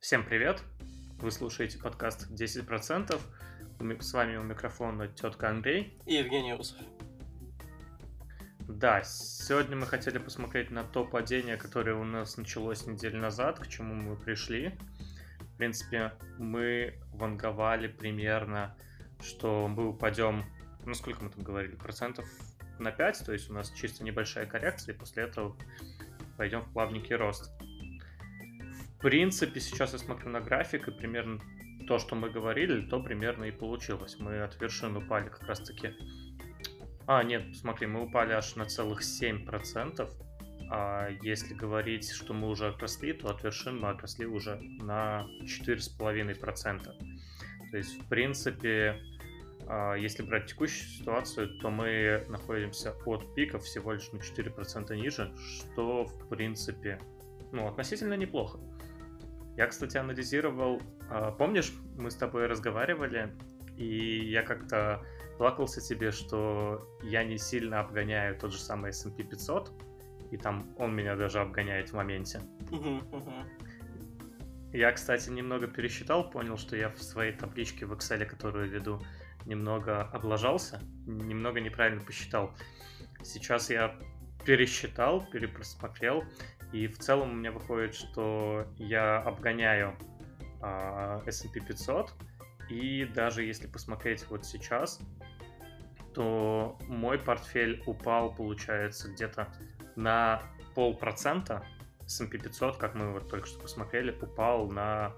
Всем привет! Вы слушаете подкаст 10%. С вами у микрофона тетка Андрей. И Евгений Усов. Да, сегодня мы хотели посмотреть на то падение, которое у нас началось неделю назад, к чему мы пришли. В принципе, мы ванговали примерно, что мы упадем, ну сколько мы там говорили, процентов на 5, то есть у нас чисто небольшая коррекция, и после этого пойдем в плавненький рост принципе, сейчас я смотрю на график, и примерно то, что мы говорили, то примерно и получилось. Мы от вершин упали как раз-таки... А, нет, смотри, мы упали аж на целых 7%. А если говорить, что мы уже отросли, то от вершин мы отросли уже на 4,5%. То есть, в принципе, а, если брать текущую ситуацию, то мы находимся от пиков всего лишь на 4% ниже, что, в принципе, ну, относительно неплохо. Я, кстати, анализировал, а, помнишь, мы с тобой разговаривали, и я как-то плакался тебе, что я не сильно обгоняю тот же самый S&P 500, и там он меня даже обгоняет в моменте. Я, кстати, немного пересчитал, понял, что я в своей табличке в Excel, которую веду, немного облажался, немного неправильно посчитал. Сейчас я пересчитал, перепросмотрел, и в целом у меня выходит, что я обгоняю э, S&P 500. И даже если посмотреть вот сейчас, то мой портфель упал, получается, где-то на полпроцента. S&P 500, как мы вот только что посмотрели, упал на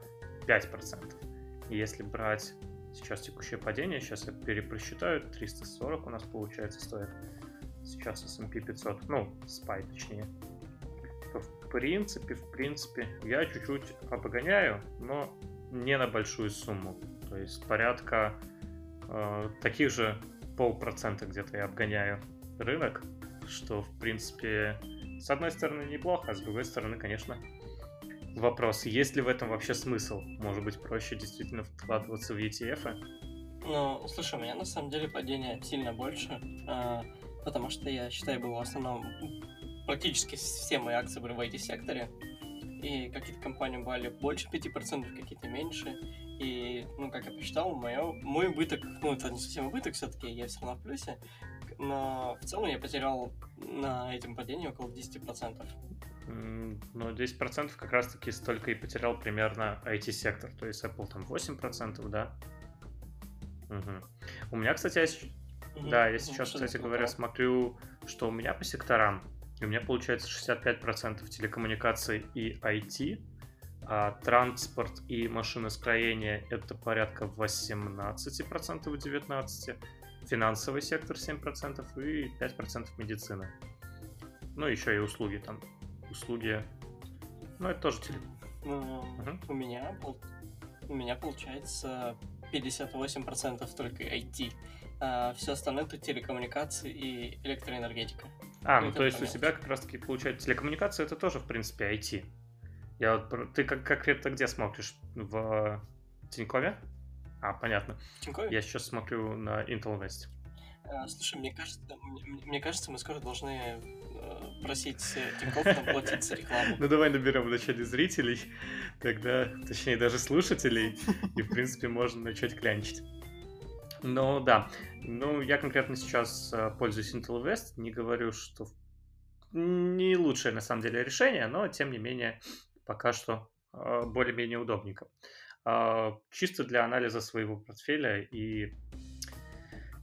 5%. И если брать сейчас текущее падение, сейчас я перепросчитаю, 340 у нас получается стоит сейчас S&P 500, ну, SPY точнее принципе, в принципе, я чуть-чуть обгоняю, но не на большую сумму. То есть порядка э, таких же полпроцента где-то я обгоняю рынок, что, в принципе, с одной стороны неплохо, а с другой стороны, конечно, вопрос, есть ли в этом вообще смысл? Может быть, проще действительно вкладываться в ETF? Ну, слушай, у меня на самом деле падение сильно больше, э, потому что я считаю, было в основном практически все мои акции были в IT-секторе, и какие-то компании были больше 5%, какие-то меньше. И, ну, как я посчитал, мое, мой убыток, ну, это не совсем убыток, все-таки я все равно в плюсе, но в целом я потерял на этом падении около 10%. Ну, 10% как раз-таки столько и потерял примерно IT-сектор, то есть Apple там 8%, да? Угу. У меня, кстати, я... Угу. да, я сейчас, кстати говоря, смотрю, что у меня по секторам и у меня получается 65% телекоммуникаций и IT, а транспорт и машиностроение это порядка 18%, 19%, финансовый сектор 7% и 5% медицина. Ну, еще и услуги там. Услуги, ну, это тоже теле. Ну, угу. у меня у меня получается 58% только IT. А все остальное это телекоммуникации и электроэнергетика. А, ну то есть у тебя как раз-таки получается телекоммуникация, это тоже, в принципе, IT. Я вот, ты как конкретно где смотришь? В Тинькове? А, понятно. Тинькове? Я сейчас смотрю на Intel West. А, слушай, мне кажется, мне, мне кажется, мы скоро должны э, просить Тинькофф нам платить за рекламу. Ну давай наберем вначале зрителей, тогда, точнее даже слушателей, и в принципе можно начать клянчить. Ну да, ну я конкретно сейчас э, пользуюсь Intel West, не говорю, что не лучшее на самом деле решение, но тем не менее пока что э, более-менее удобненько. А, чисто для анализа своего портфеля и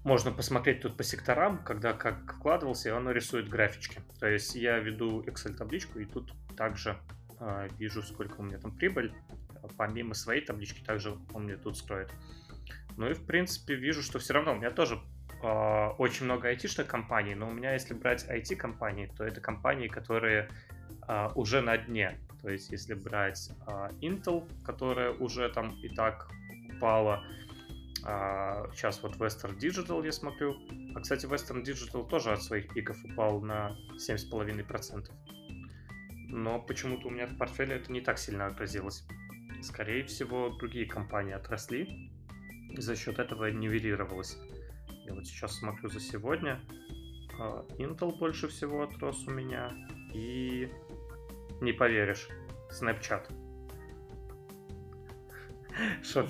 можно посмотреть тут по секторам, когда как вкладывался, и оно рисует графички. То есть я веду Excel табличку и тут также э, вижу, сколько у меня там прибыль. Помимо своей таблички, также он мне тут строит. Ну и, в принципе, вижу, что все равно у меня тоже э, очень много айтишных компаний, но у меня, если брать IT-компании, то это компании, которые э, уже на дне. То есть, если брать э, Intel, которая уже там и так упала, э, сейчас вот Western Digital я смотрю. А, кстати, Western Digital тоже от своих пиков упал на 7,5%. Но почему-то у меня в портфеле это не так сильно отразилось. Скорее всего, другие компании отросли, и за счет этого нивелировалось. Я вот сейчас смотрю за сегодня. А, Intel больше всего отрос у меня. И не поверишь, Snapchat. Что?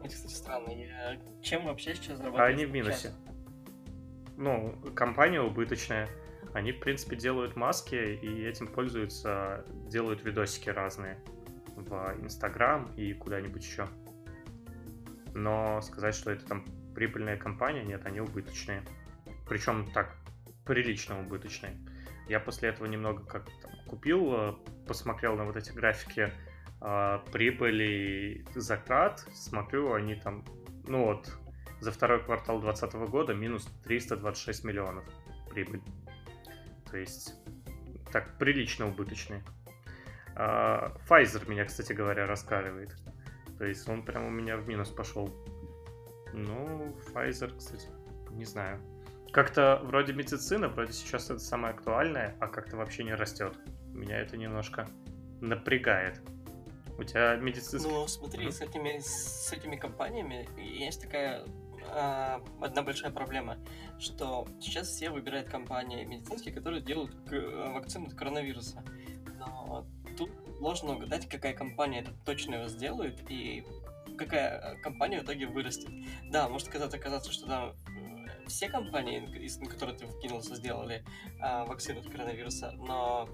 Это, кстати, странно. Я... Чем вообще сейчас А зарабатывают? они в минусе. Ну, компания убыточная. Они, в принципе, делают маски и этим пользуются, делают видосики разные в Инстаграм и куда-нибудь еще. Но сказать, что это там прибыльная компания, нет, они убыточные. Причем так, прилично убыточные. Я после этого немного как там, купил, э, посмотрел на вот эти графики э, прибыли и затрат, смотрю, они там, ну вот, за второй квартал 2020 года минус 326 миллионов прибыль. То есть, так, прилично убыточные. А, Pfizer меня, кстати говоря, раскаливает. То есть он прям у меня в минус пошел. Ну, Pfizer, кстати, не знаю. Как-то вроде медицина, вроде сейчас это самое актуальное, а как-то вообще не растет. Меня это немножко напрягает. У тебя медицинский... Ну, смотри, Мгм. с этими, с этими компаниями есть такая а, одна большая проблема, что сейчас все выбирают компании медицинские, которые делают к- вакцину от коронавируса. Но тут сложно угадать, какая компания это точно его сделает и какая компания в итоге вырастет. Да, может казаться, оказаться, что там э, все компании, из на которые ты вкинулся, сделали а, вакцину от коронавируса, но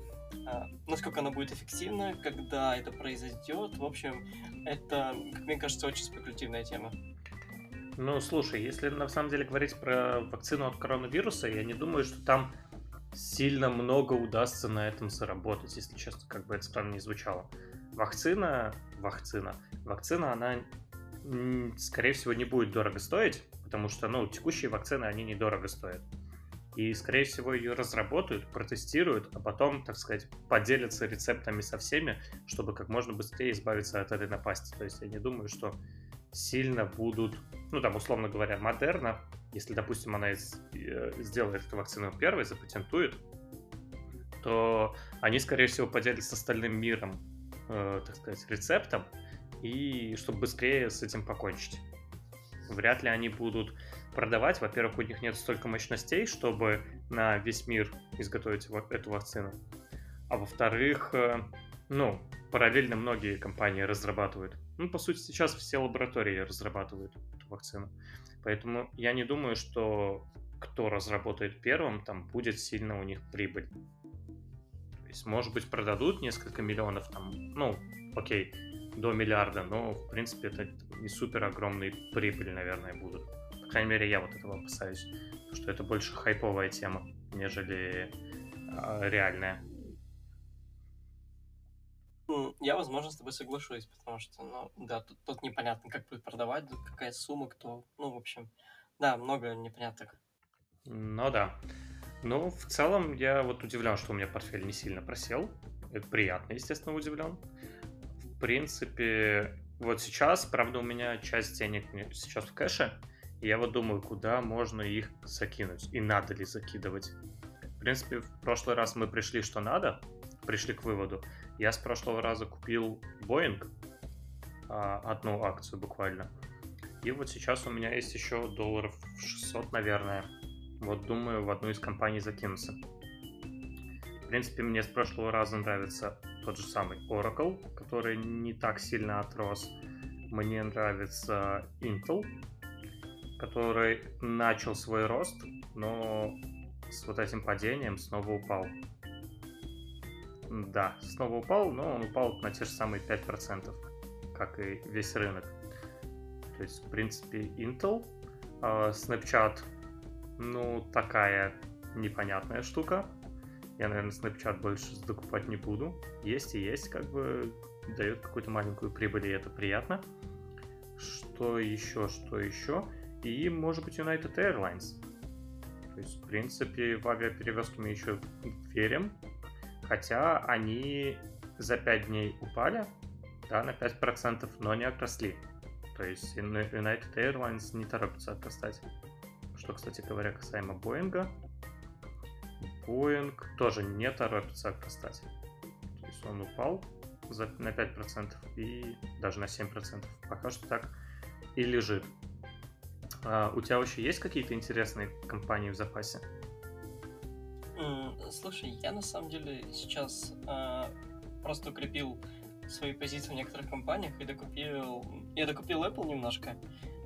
а, насколько она будет эффективна, когда это произойдет, в общем, это, как мне кажется, очень спекулятивная тема. Ну, слушай, если на самом деле говорить про вакцину от коронавируса, я не думаю, что там сильно много удастся на этом заработать, если честно, как бы это странно не звучало. Вакцина, вакцина, вакцина, она, скорее всего, не будет дорого стоить, потому что, ну, текущие вакцины, они недорого стоят. И, скорее всего, ее разработают, протестируют, а потом, так сказать, поделятся рецептами со всеми, чтобы как можно быстрее избавиться от этой напасти. То есть я не думаю, что сильно будут, ну там, условно говоря, Модерна, если, допустим, она из- э, сделает эту вакцину первой, запатентует, то они, скорее всего, поделятся с остальным миром, э, так сказать, рецептом, и чтобы быстрее с этим покончить. Вряд ли они будут продавать. Во-первых, у них нет столько мощностей, чтобы на весь мир изготовить эту вакцину. А во-вторых, э, ну, параллельно многие компании разрабатывают. Ну, по сути, сейчас все лаборатории разрабатывают эту вакцину. Поэтому я не думаю, что кто разработает первым, там будет сильно у них прибыль. То есть, может быть, продадут несколько миллионов, там, ну, окей, до миллиарда, но, в принципе, это не супер огромные прибыли, наверное, будут. По крайней мере, я вот этого опасаюсь, что это больше хайповая тема, нежели а, реальная. Я, возможно, с тобой соглашусь, потому что, ну, да, тут, тут непонятно, как будет продавать, какая сумма, кто, ну, в общем, да, много непоняток. Ну да. Ну, в целом, я вот удивлен, что у меня портфель не сильно просел. Это приятно, естественно, удивлен. В принципе, вот сейчас, правда, у меня часть денег сейчас в кэше, и я вот думаю, куда можно их закинуть, и надо ли закидывать. В принципе, в прошлый раз мы пришли, что надо, пришли к выводу. Я с прошлого раза купил Boeing, а, одну акцию буквально. И вот сейчас у меня есть еще долларов 600, наверное. Вот думаю в одну из компаний закинуться. В принципе, мне с прошлого раза нравится тот же самый Oracle, который не так сильно отрос. Мне нравится Intel, который начал свой рост, но с вот этим падением снова упал. Да, снова упал, но он упал на те же самые 5%, как и весь рынок. То есть, в принципе, Intel, а, Snapchat, ну, такая непонятная штука. Я, наверное, Snapchat больше докупать не буду. Есть и есть, как бы дает какую-то маленькую прибыль, и это приятно. Что еще, что еще? И, может быть, United Airlines. То есть, в принципе, в авиаперевозки мы еще верим. Хотя они за 5 дней упали, да, на 5%, но не отросли. То есть United Airlines не торопится отрастать. Что, кстати говоря, касаемо Боинга. Боинг тоже не торопится отрастать. То есть он упал за, на 5% и даже на 7%. Пока что так и лежит. А, у тебя вообще есть какие-то интересные компании в запасе? Слушай, я на самом деле сейчас а, просто укрепил свои позиции в некоторых компаниях и докупил... Я докупил Apple немножко,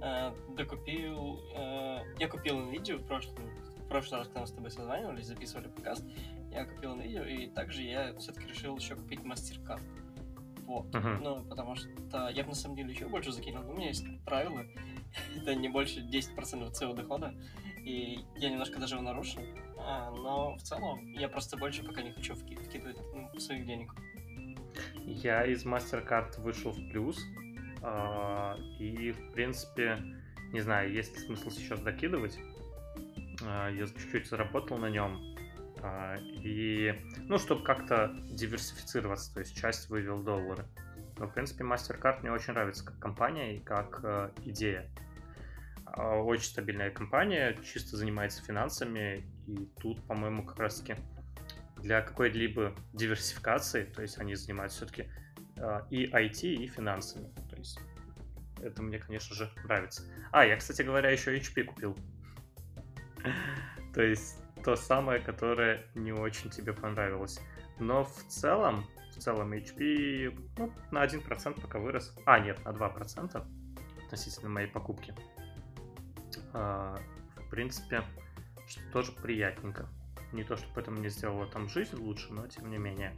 э, докупил... Э, я купил NVIDIA в прошлом, в прошлый раз, когда мы с тобой созванивались, записывали подкаст, я купил NVIDIA, и также я все-таки решил еще купить MasterCard. Вот. Uh-huh. Ну, потому что я бы на самом деле еще больше закинул. У меня есть правило, это не больше 10% своего дохода, и я немножко даже его нарушил. А, но в целом я просто больше пока не хочу вки- вкидывать ну, своих денег. Я из MasterCard вышел в плюс, э, и в принципе, не знаю, есть ли смысл сейчас докидывать. Э, я чуть-чуть заработал на нем, и, ну, чтобы как-то диверсифицироваться, то есть часть вывел доллары. Но, в принципе, MasterCard мне очень нравится как компания и как э, идея. Очень стабильная компания, чисто занимается финансами, и тут, по-моему, как раз-таки для какой-либо диверсификации, то есть они занимаются все-таки а, и IT, и финансами. То есть это мне, конечно же, нравится. А, я, кстати говоря, еще HP купил. То есть то самое, которое не очень тебе понравилось. Но в целом, в целом HP ну, на 1% пока вырос. А, нет, на 2% относительно моей покупки. А, в принципе, что тоже приятненько. Не то, чтобы это мне сделало там жизнь лучше, но тем не менее.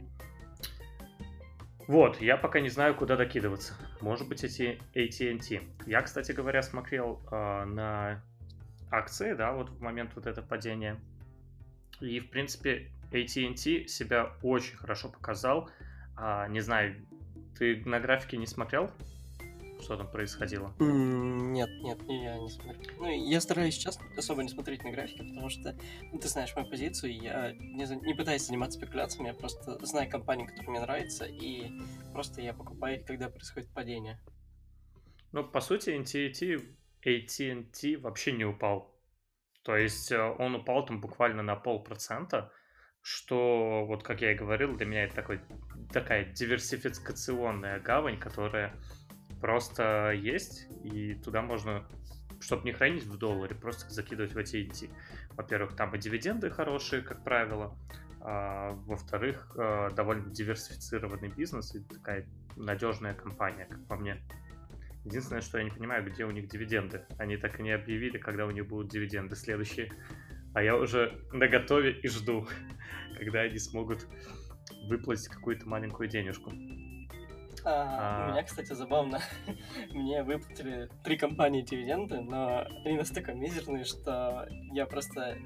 Вот, я пока не знаю, куда докидываться. Может быть, эти AT&T. Я, кстати говоря, смотрел э, на акции, да, вот в момент вот этого падения. И, в принципе, AT&T себя очень хорошо показал. А, не знаю, ты на графике не смотрел? Что там происходило? Нет, нет, я не смотрю. Ну, я стараюсь сейчас особо не смотреть на графики, потому что, ну, ты знаешь мою позицию, я не, не пытаюсь заниматься спекуляциями, я просто знаю компании, которые мне нравятся, и просто я покупаю их, когда происходит падение. Ну, по сути, AT&T, AT&T вообще не упал. То есть э, он упал там буквально на полпроцента, что, вот как я и говорил, для меня это такой, такая диверсификационная гавань, которая просто есть, и туда можно, чтобы не хранить в долларе, просто закидывать в AT&T. Во-первых, там и дивиденды хорошие, как правило, а, во-вторых, а, довольно диверсифицированный бизнес и такая надежная компания, как по мне. Единственное, что я не понимаю, где у них дивиденды. Они так и не объявили, когда у них будут дивиденды следующие. А я уже на готове и жду, когда они смогут выплатить какую-то маленькую денежку. А, а... У меня, кстати, забавно. Мне выплатили три компании дивиденды, но они настолько мизерные, что я просто...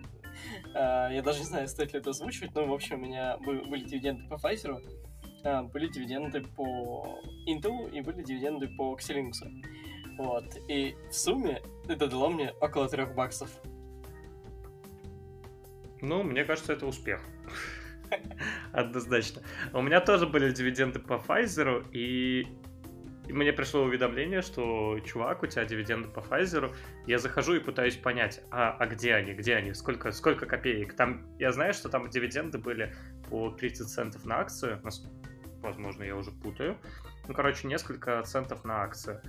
А, я даже не знаю, стоит ли это озвучивать, но, в общем, у меня были дивиденды по Pfizer, а, были дивиденды по Intel и были дивиденды по Xilinx. Вот. И в сумме это дало мне около трех баксов. Ну, мне кажется, это успех. Однозначно. У меня тоже были дивиденды по Pfizer, и мне пришло уведомление, что, чувак, у тебя дивиденды по Pfizer. Я захожу и пытаюсь понять, а, а где они, где они, сколько, сколько копеек. Там, я знаю, что там дивиденды были по 30 центов на акцию. Возможно, я уже путаю. Ну, короче, несколько центов на акцию.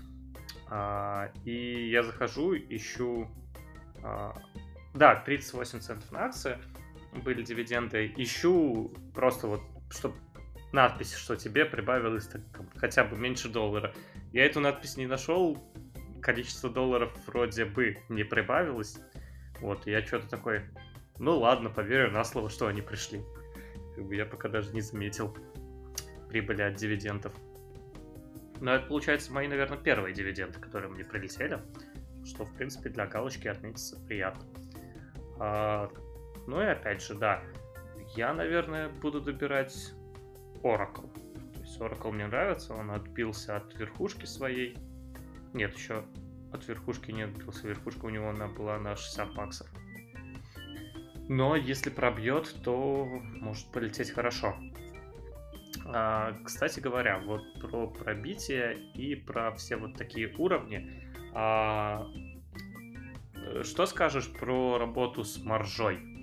А, и я захожу, ищу... А, да, 38 центов на акцию были дивиденды, ищу просто вот, чтобы надпись, что тебе прибавилось так, хотя бы меньше доллара. Я эту надпись не нашел, количество долларов вроде бы не прибавилось. Вот, я что-то такой, ну ладно, поверю на слово, что они пришли. Я пока даже не заметил прибыли от дивидендов. Но это, получается, мои, наверное, первые дивиденды, которые мне прилетели, что, в принципе, для галочки отметиться приятно. А, ну и опять же, да, я, наверное, буду добирать Oracle. То есть Oracle мне нравится, он отбился от верхушки своей. Нет, еще от верхушки не отбился. Верхушка у него она была на 60 баксов. Но если пробьет, то может полететь хорошо. А, кстати говоря, вот про пробитие и про все вот такие уровни. А, что скажешь про работу с маржой?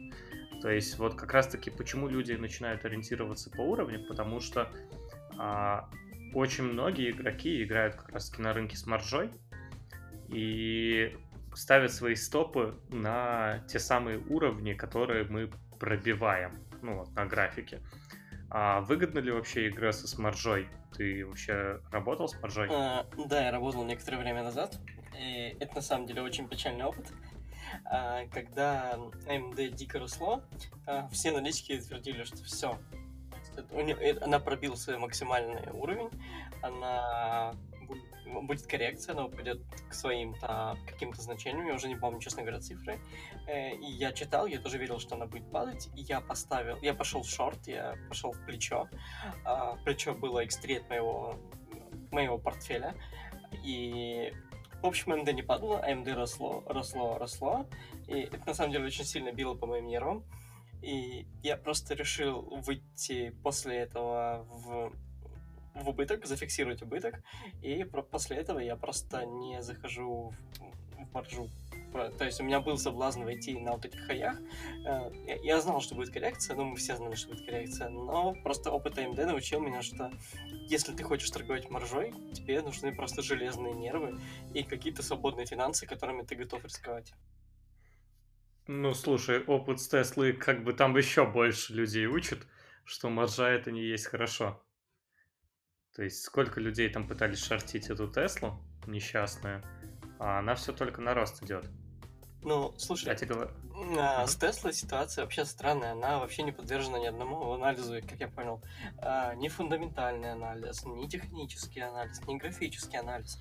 То есть вот как раз-таки почему люди начинают ориентироваться по уровню, потому что а, очень многие игроки играют как раз-таки на рынке с маржой и ставят свои стопы на те самые уровни, которые мы пробиваем, ну вот на графике. А выгодно ли вообще игра со смаржой? Ты вообще работал с маржой? А, да, я работал некоторое время назад. И это на самом деле очень печальный опыт. А, когда AMD дико росло, а, все аналитики твердили, что все, она пробила свой максимальный уровень, она будет коррекция, она упадет к своим а, каким-то значениям, я уже не помню, честно говоря, цифры. Э, и я читал, я тоже верил, что она будет падать, и я поставил, я пошел в шорт, я пошел в плечо, плечо было X3 от моего, моего портфеля, и в общем, AMD не падало, AMD росло, росло, росло, и это на самом деле очень сильно било по моим нервам, и я просто решил выйти после этого в в убыток, зафиксировать убыток, и после этого я просто не захожу в, в маржу. То есть у меня был соблазн войти на вот этих хаях. Э, я знал, что будет коррекция, ну, мы все знали, что будет коррекция, но просто опыт AMD научил меня, что если ты хочешь торговать маржой, тебе нужны просто железные нервы и какие-то свободные финансы, которыми ты готов рисковать. Ну, слушай, опыт с Теслы, как бы там еще больше людей учат, что маржа это не есть хорошо. То есть сколько людей там пытались шортить эту Теслу несчастную, а она все только на рост идет. Ну, слушай, а, с Теслой ситуация вообще странная. Она вообще не подвержена ни одному анализу, как я понял. А, ни фундаментальный анализ, ни технический анализ, ни графический анализ.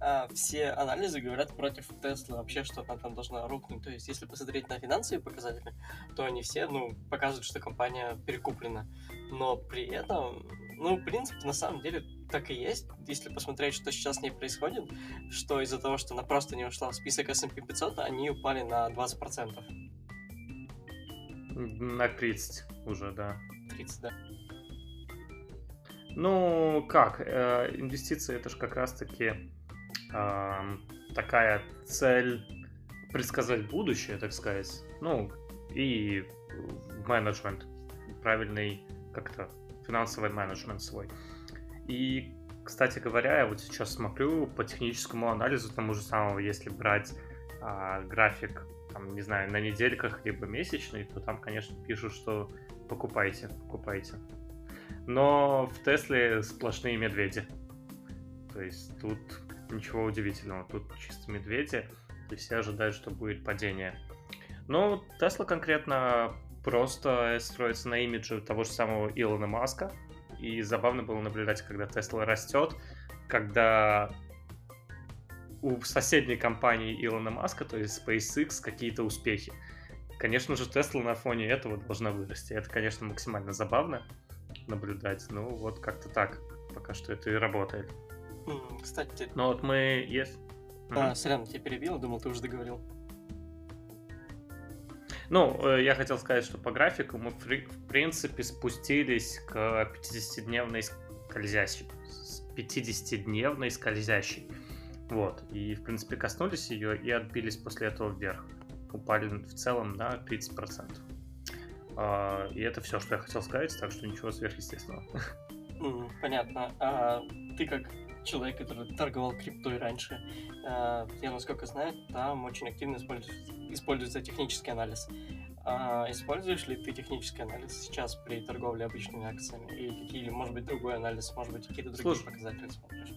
А, все анализы говорят против Теслы вообще, что она там должна рухнуть. То есть, если посмотреть на финансовые показатели, то они все, ну, показывают, что компания перекуплена. Но при этом ну, принципе, на самом деле так и есть. Если посмотреть, что сейчас с ней происходит, что из-за того, что она просто не ушла в список S&P 500, они упали на 20%. На 30 уже, да. 30, да. Ну, как, э, инвестиции это же как раз-таки э, такая цель предсказать будущее, так сказать. Ну, и менеджмент правильный как-то финансовый менеджмент свой. И, кстати говоря, я вот сейчас смотрю по техническому анализу тому же самого, если брать а, график, там, не знаю, на недельках, либо месячный, то там, конечно, пишут, что покупайте, покупайте. Но в Тесле сплошные медведи. То есть тут ничего удивительного, тут чисто медведи, и все ожидают, что будет падение. Но Тесла конкретно просто строится на имидже того же самого Илона Маска. И забавно было наблюдать, когда Тесла растет, когда у соседней компании Илона Маска, то есть SpaceX, какие-то успехи. Конечно же, Тесла на фоне этого должна вырасти. Это, конечно, максимально забавно наблюдать. Ну, вот как-то так. Пока что это и работает. Кстати... Но вот мы... Yes. А, mm-hmm. сорян, тебя перебил, думал, ты уже договорил. Ну, э, я хотел сказать, что по графику мы, в принципе, спустились к 50-дневной скользящей. 50-дневной скользящей. Вот. И, в принципе, коснулись ее и отбились после этого вверх. Упали в целом на 30%. А, и это все, что я хотел сказать, так что ничего сверхъестественного. Понятно. А ты как человек, который торговал криптой раньше, а, я, насколько знаю, там очень активно используется используется технический анализ. А используешь ли ты технический анализ сейчас при торговле обычными акциями? Или какие, может быть, другой анализ, может быть, какие-то другие Слушай, показатели смотришь?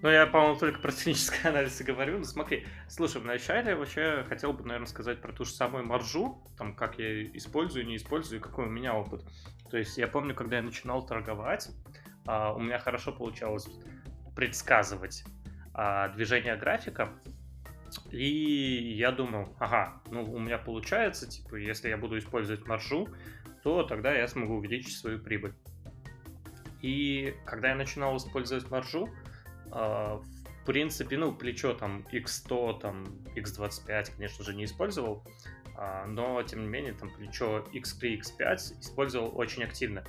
Ну, я, по-моему, только про технический анализ и говорю. Ну, смотри, слушай, вначале вообще хотел бы, наверное, сказать про ту же самую маржу, там, как я использую, не использую, какой у меня опыт. То есть я помню, когда я начинал торговать, у меня хорошо получалось предсказывать а, движение графика, и я думал, ага, ну у меня получается, типа, если я буду использовать маржу, то тогда я смогу увеличить свою прибыль. И когда я начинал использовать маржу, а, в принципе, ну, плечо там X100, там X25, конечно же, не использовал, а, но, тем не менее, там плечо X3, X5 использовал очень активно.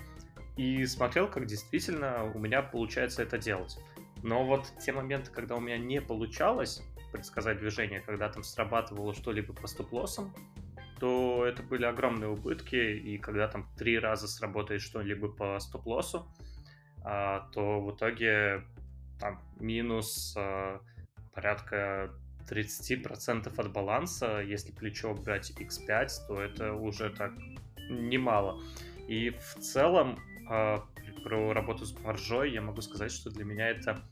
И смотрел, как действительно у меня получается это делать. Но вот те моменты, когда у меня не получалось, предсказать движение, когда там срабатывало что-либо по стоп-лоссам, то это были огромные убытки, и когда там три раза сработает что-либо по стоп-лоссу, а, то в итоге там минус а, порядка 30% от баланса, если плечо брать x5, то это уже так немало. И в целом, а, про работу с маржой, я могу сказать, что для меня это...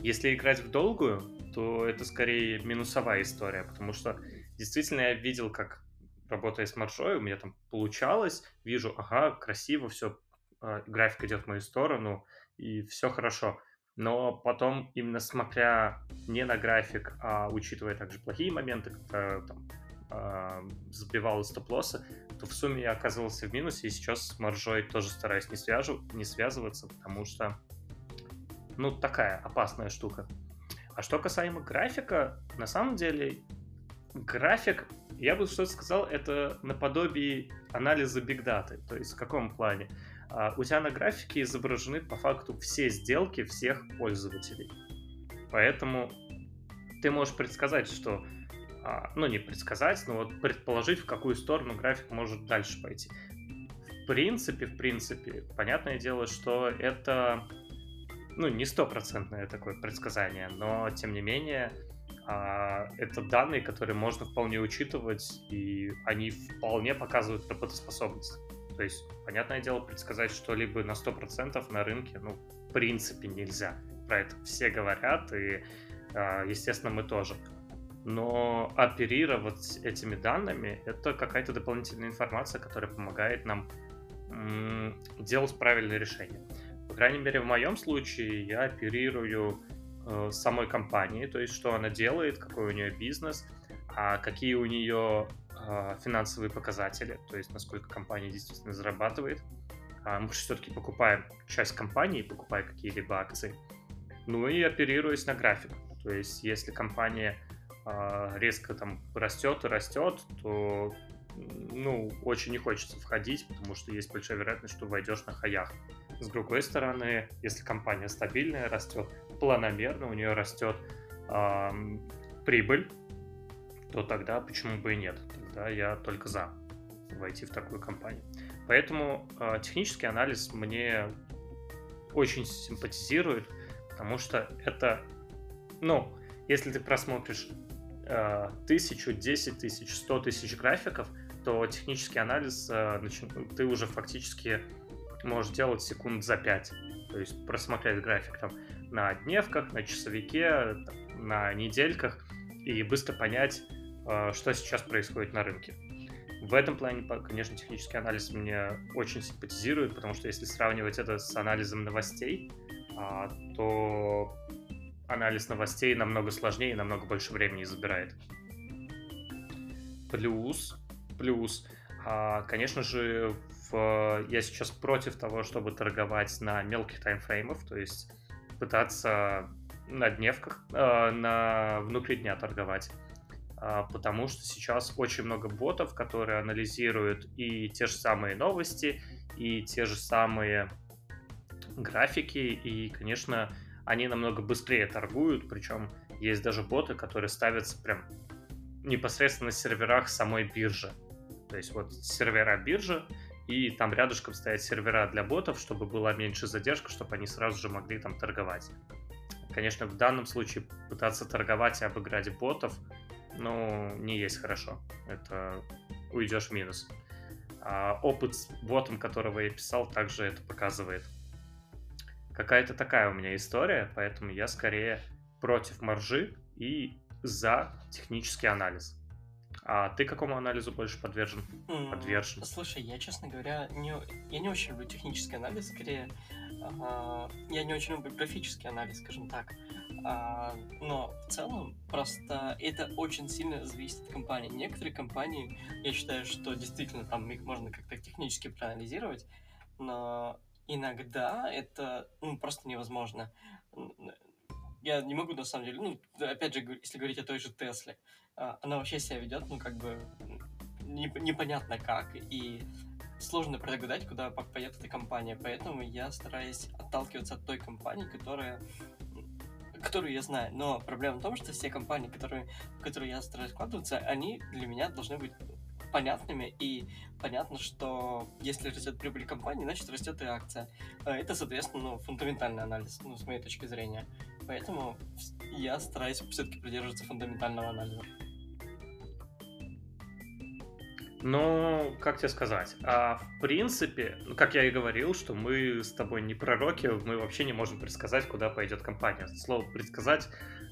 Если играть в долгую, то это скорее минусовая история, потому что действительно я видел, как работая с маржой, у меня там получалось, вижу, ага, красиво, все, а, график идет в мою сторону, и все хорошо. Но потом, именно смотря не на график, а учитывая также плохие моменты, когда там забивал стоп-лоссы, то в сумме я оказывался в минусе, и сейчас с маржой тоже стараюсь не, свяжу, не связываться, потому что, ну, такая опасная штука. А что касаемо графика, на самом деле, график, я бы что-то сказал, это наподобие анализа бигдаты. То есть в каком плане? А, у тебя на графике изображены по факту все сделки всех пользователей. Поэтому ты можешь предсказать, что ну не предсказать, но вот предположить, в какую сторону график может дальше пойти. В принципе, в принципе, понятное дело, что это ну, не стопроцентное такое предсказание, но тем не менее а, это данные, которые можно вполне учитывать, и они вполне показывают работоспособность. То есть, понятное дело, предсказать что-либо на 100% на рынке, ну, в принципе, нельзя. Про это все говорят, и, а, естественно, мы тоже. Но оперировать этими данными — это какая-то дополнительная информация, которая помогает нам делать правильные решения. По крайней мере, в моем случае я оперирую э, самой компанией, то есть что она делает, какой у нее бизнес, а какие у нее а, финансовые показатели, то есть насколько компания действительно зарабатывает. А мы все-таки покупаем часть компании, покупая какие-либо акции. Ну и оперируясь на график. То есть если компания резко там растет и растет, то ну, очень не хочется входить, потому что есть большая вероятность, что войдешь на хаях. С другой стороны, если компания стабильная, растет планомерно, у нее растет э, прибыль, то тогда почему бы и нет? да, я только за войти в такую компанию. Поэтому э, технический анализ мне очень симпатизирует, потому что это, ну, если ты просмотришь тысячу, десять тысяч, сто тысяч графиков, то технический анализ э, ты уже фактически можешь делать секунд за пять. То есть просмотреть график там на дневках, на часовике, на недельках и быстро понять, а, что сейчас происходит на рынке. В этом плане, конечно, технический анализ мне очень симпатизирует, потому что если сравнивать это с анализом новостей, а, то анализ новостей намного сложнее и намного больше времени забирает. Плюс, плюс, а, конечно же, в, я сейчас против того, чтобы торговать на мелких таймфреймов, то есть пытаться на дневках, на внутри дня торговать. А, потому что сейчас очень много ботов, которые анализируют и те же самые новости, и те же самые графики, и, конечно, они намного быстрее торгуют, причем есть даже боты, которые ставятся прям непосредственно на серверах самой биржи. То есть вот сервера биржи, и там рядышком стоят сервера для ботов, чтобы была меньше задержка, чтобы они сразу же могли там торговать. Конечно, в данном случае пытаться торговать и обыграть ботов ну, не есть хорошо. Это уйдешь в минус. А опыт с ботом, которого я писал, также это показывает. Какая-то такая у меня история, поэтому я скорее против маржи и за технический анализ. А ты какому анализу больше подвержен? Mm, подвержен? Слушай, я, честно говоря, не, я не очень люблю технический анализ, скорее а, я не очень люблю графический анализ, скажем так. А, но в целом просто это очень сильно зависит от компании. Некоторые компании, я считаю, что действительно там их можно как-то технически проанализировать, но иногда это ну, просто невозможно. Я не могу на самом деле, ну, опять же, если говорить о той же Тесле, а, она вообще себя ведет, ну, как бы непонятно как, и сложно предугадать, куда пойдет эта компания, поэтому я стараюсь отталкиваться от той компании, которая которую я знаю. Но проблема в том, что все компании, которые, в которые я стараюсь вкладываться, они для меня должны быть понятными, и понятно, что если растет прибыль компании, значит растет и акция. А это, соответственно, ну, фундаментальный анализ, ну, с моей точки зрения. Поэтому я стараюсь все-таки придерживаться фундаментального анализа. Ну, как тебе сказать? А, в принципе, ну, как я и говорил, что мы с тобой не пророки, мы вообще не можем предсказать, куда пойдет компания. Слово предсказать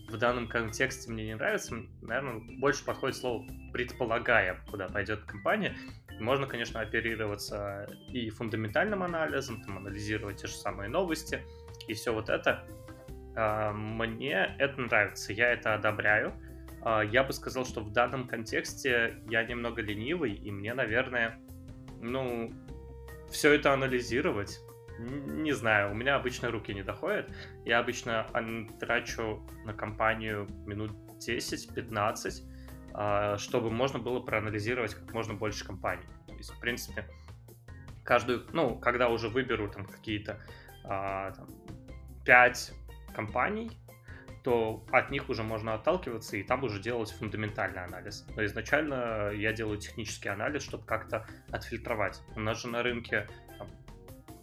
в данном контексте мне не нравится. Наверное, больше подходит слово предполагая, куда пойдет компания. Можно, конечно, оперироваться и фундаментальным анализом, там, анализировать те же самые новости и все вот это. А, мне это нравится, я это одобряю. А, я бы сказал, что в данном контексте я немного ленивый, и мне, наверное, ну, все это анализировать, не знаю, у меня обычно руки не доходят. Я обычно трачу на компанию минут 10-15, а, чтобы можно было проанализировать как можно больше компаний. То есть, в принципе, каждую, ну, когда уже выберу там какие-то а, там, 5 компаний, то от них уже можно отталкиваться и там уже делать фундаментальный анализ. Но изначально я делаю технический анализ, чтобы как-то отфильтровать. У нас же на рынке там,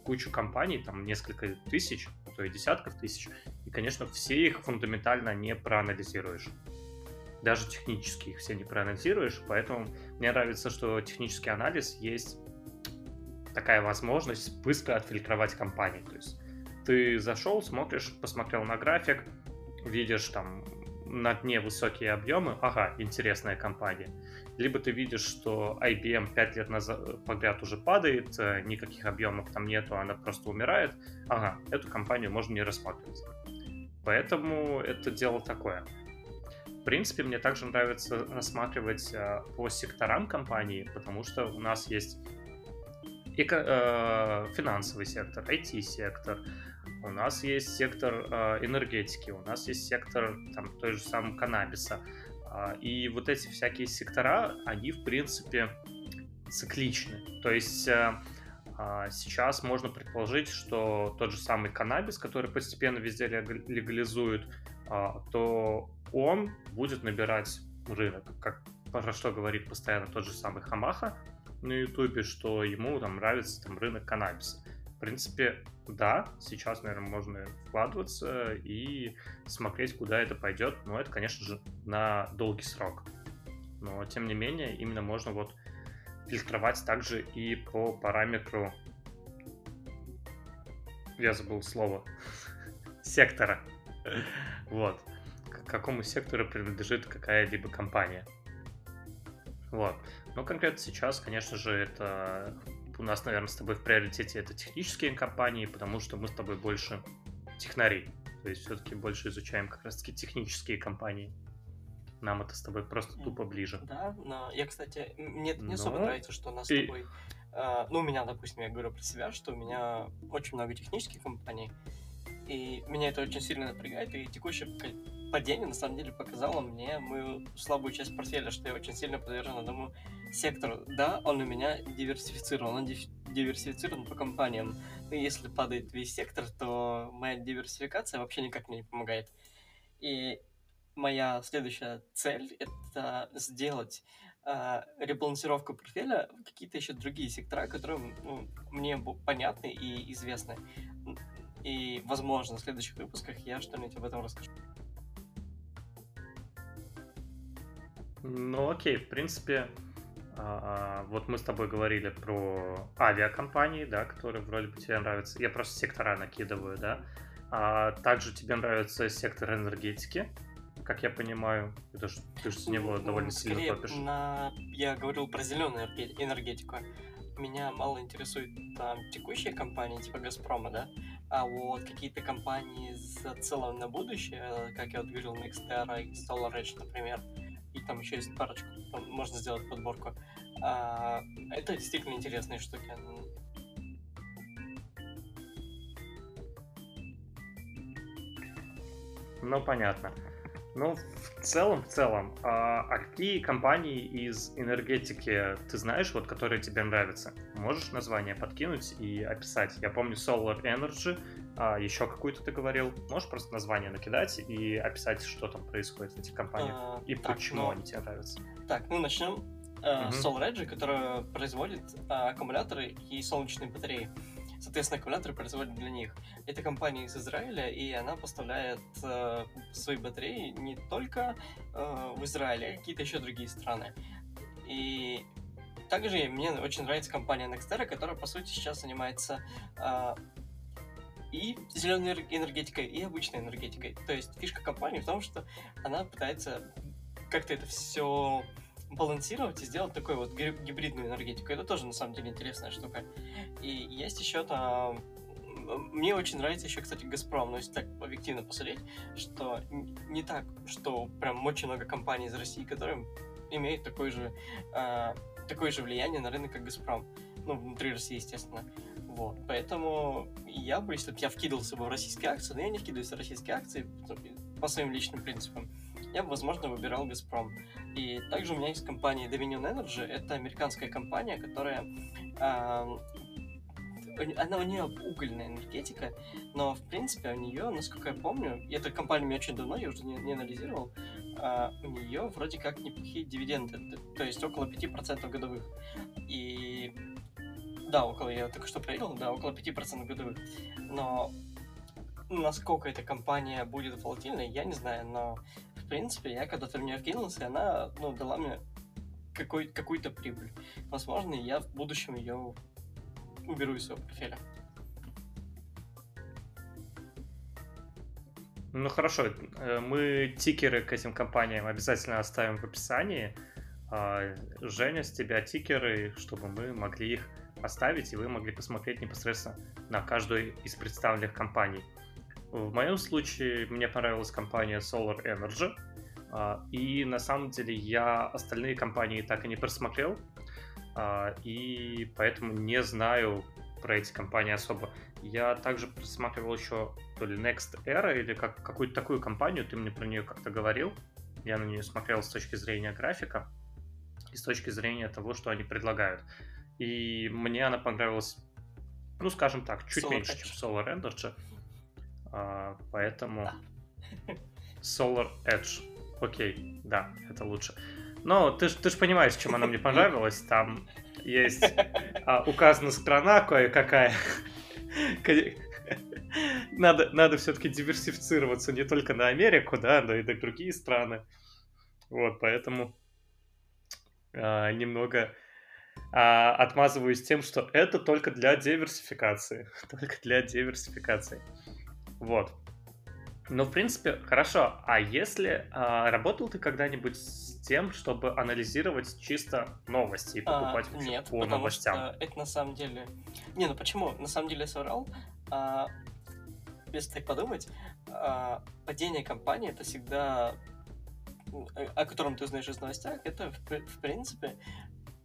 кучу компаний, там несколько тысяч, а то и десятков тысяч, и, конечно, все их фундаментально не проанализируешь. Даже технически их все не проанализируешь, поэтому мне нравится, что технический анализ есть такая возможность быстро отфильтровать компании. То есть ты зашел, смотришь, посмотрел на график, видишь там на дне высокие объемы, ага, интересная компания. Либо ты видишь, что IBM 5 лет назад подряд уже падает, э, никаких объемов там нету, она просто умирает, ага, эту компанию можно не рассматривать. Поэтому это дело такое. В принципе, мне также нравится рассматривать э, по секторам компании, потому что у нас есть эко, э, финансовый сектор, IT-сектор, у нас есть сектор э, энергетики, у нас есть сектор там той же самой каннабиса. Э, и вот эти всякие сектора, они в принципе цикличны. То есть э, э, сейчас можно предположить, что тот же самый каннабис, который постепенно везде легализуют, то он будет набирать рынок, как про что говорит постоянно тот же самый Хамаха на Ютубе, что ему там нравится там рынок каннабиса. Принципе, да, сейчас, наверное, можно вкладываться и смотреть, куда это пойдет, но это, конечно же, на долгий срок. Но, тем не менее, именно можно вот фильтровать также и по параметру я забыл слово сектора. Вот. К какому сектору принадлежит какая-либо компания. Вот. Но конкретно сейчас, конечно же, это у нас, наверное, с тобой в приоритете это технические компании, потому что мы с тобой больше технари. То есть все-таки больше изучаем как раз-таки технические компании. Нам это с тобой просто тупо ближе. Да, но я, кстати, мне не особо нравится, что у нас и... с тобой... Э, ну, у меня, допустим, я говорю про себя, что у меня очень много технических компаний, и меня это очень сильно напрягает, и текущее падение на самом деле показало мне мою слабую часть портфеля, что я очень сильно подвержен одному сектору. Да, он у меня диверсифицирован, он диверсифицирован по компаниям. Но если падает весь сектор, то моя диверсификация вообще никак мне не помогает. И моя следующая цель — это сделать э, ребалансировку портфеля в какие-то еще другие сектора, которые ну, мне понятны и известны. И, возможно, в следующих выпусках я что-нибудь об этом расскажу. Ну окей, в принципе, а, а, вот мы с тобой говорили про авиакомпании, да, которые вроде бы тебе нравятся. Я просто сектора накидываю, да. А также тебе нравится сектор энергетики, как я понимаю. Ты же, ты же с него ну, довольно сильно топишь. На... Я говорил про зеленую энергетику. Меня мало интересует там текущие компании, типа Газпрома, да, а вот какие-то компании за целом на будущее, как я вот говорил, Nextera и SolarEdge, например, и там еще есть парочку, там можно сделать подборку. А, это действительно интересные штуки. Ну, понятно. Ну, в целом, в целом, а, а какие компании из энергетики ты знаешь, вот, которые тебе нравятся? Можешь название подкинуть и описать? Я помню Solar Energy, а еще какую-то ты говорил. Можешь просто название накидать и описать, что там происходит в этих компаниях а, и так, почему ну, они тебе нравятся? Так, ну начнем. Uh, uh-huh. SolarEdge, которая производит uh, аккумуляторы и солнечные батареи. Соответственно, аккумуляторы производят для них. Это компания из Израиля, и она поставляет uh, свои батареи не только uh, в Израиле, а какие-то еще другие страны. И также мне очень нравится компания Nextera, которая, по сути, сейчас занимается а, и зеленой энергетикой, и обычной энергетикой. То есть фишка компании в том, что она пытается как-то это все балансировать и сделать такой вот гибридную энергетику. Это тоже, на самом деле, интересная штука. И есть еще там... Мне очень нравится еще, кстати, Газпром, но если так объективно посмотреть, что не так, что прям очень много компаний из России, которые имеют такое же, э, такое же влияние на рынок, как Газпром. Ну, внутри России, естественно. Вот, поэтому я бы, если бы я вкидывался бы в российские акции, но я не вкидываюсь в российские акции по своим личным принципам, я бы, возможно, выбирал Газпром. И также у меня есть компания Dominion Energy, это американская компания, которая э, она у нее угольная энергетика, но в принципе у нее, насколько я помню, и эта компания мне очень давно, я уже не, не анализировал, а, у нее вроде как неплохие дивиденды, то есть около 5% годовых. И да, около, я только что проверил, да, около 5% годовых. Но насколько эта компания будет волатильной, я не знаю, но в принципе я когда-то в нее вкинулся, и она ну, дала мне какой, какую-то прибыль. Возможно, я в будущем ее уберу из своего портфеля. Ну хорошо, э, мы тикеры к этим компаниям обязательно оставим в описании. А, Женя, с тебя тикеры, чтобы мы могли их поставить, и вы могли посмотреть непосредственно на каждую из представленных компаний. В моем случае мне понравилась компания Solar Energy, а, и на самом деле я остальные компании так и не просмотрел, а, и поэтому не знаю про эти компании особо. Я также просматривал еще то ли Next Era или как, какую-то такую компанию, ты мне про нее как-то говорил. Я на нее смотрел с точки зрения графика и с точки зрения того, что они предлагают. И мне она понравилась, ну, скажем так, чуть Solar меньше, Edge. чем Solar Energy. А, поэтому да. Solar Edge. Окей, да, это лучше. Но ты же ты ж понимаешь, чем она мне понравилась. Там есть а, указана страна кое-какая. Надо, надо все-таки диверсифицироваться не только на Америку, да, но и на другие страны. Вот, поэтому а, немного а, отмазываюсь тем, что это только для диверсификации. Только для диверсификации. Вот. Ну, в принципе, хорошо. А если а, работал ты когда-нибудь с тем, чтобы анализировать чисто новости и а, покупать а, нет, по новостям? Что это на самом деле... Не, ну почему? На самом деле я соврал. А, если так подумать, а, падение компании это всегда о котором ты знаешь из новостях, это в, в принципе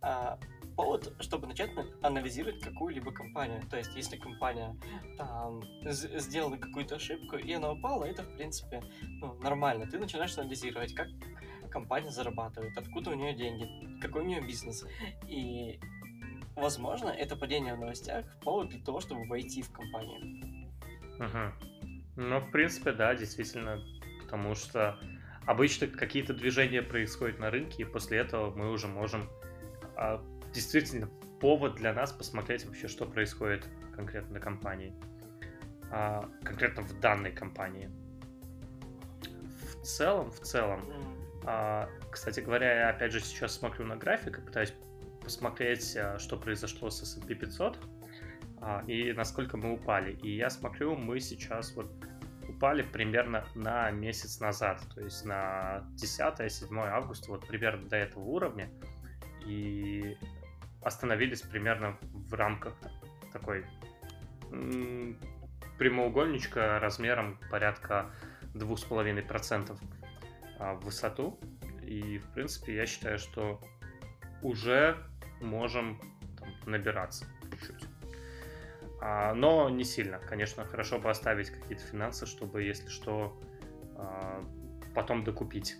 а, повод, чтобы начать анализировать какую-либо компанию. То есть, если компания там сделала какую-то ошибку, и она упала, это, в принципе, ну, нормально. Ты начинаешь анализировать, как компания зарабатывает, откуда у нее деньги, какой у нее бизнес. И, возможно, это падение в новостях повод для того, чтобы войти в компанию. Угу. Ну, в принципе, да, действительно, потому что обычно какие-то движения происходят на рынке, и после этого мы уже можем а, действительно повод для нас посмотреть вообще, что происходит конкретно на компании. А, конкретно в данной компании. В целом, в целом, а, кстати говоря, я опять же сейчас смотрю на график и пытаюсь посмотреть, а, что произошло с S&P 500 а, и насколько мы упали. И я смотрю, мы сейчас вот упали примерно на месяц назад, то есть на 10-7 августа, вот примерно до этого уровня. И остановились примерно в рамках такой прямоугольничка размером порядка 2,5% а, в высоту. И, в принципе, я считаю, что уже можем там, набираться чуть-чуть. А, но не сильно. Конечно, хорошо бы оставить какие-то финансы, чтобы, если что, а, потом докупить.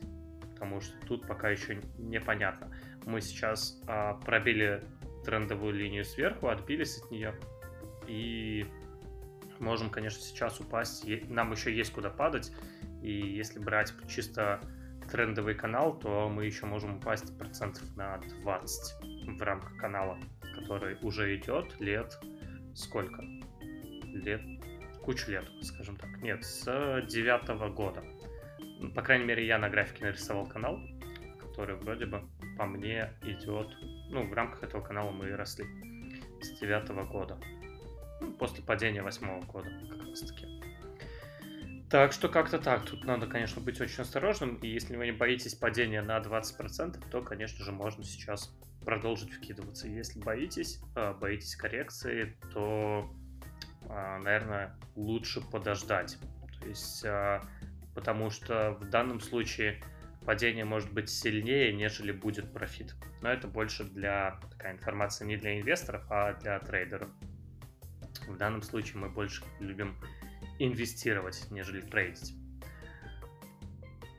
Потому что тут пока еще непонятно мы сейчас а, пробили трендовую линию сверху, отбились от нее и можем, конечно, сейчас упасть. Нам еще есть куда падать, и если брать чисто трендовый канал, то мы еще можем упасть процентов на 20 в рамках канала, который уже идет лет сколько? Лет кучу лет, скажем так. Нет, с девятого года. По крайней мере, я на графике нарисовал канал, который вроде бы по мне, идет... Ну, в рамках этого канала мы и росли с девятого года. Ну, после падения восьмого года, как раз таки. Так что как-то так. Тут надо, конечно, быть очень осторожным. И если вы не боитесь падения на 20%, то, конечно же, можно сейчас продолжить вкидываться. Если боитесь, э, боитесь коррекции, то, э, наверное, лучше подождать. То есть, э, потому что в данном случае падение может быть сильнее, нежели будет профит. Но это больше для такая информация не для инвесторов, а для трейдеров. В данном случае мы больше любим инвестировать, нежели трейдить.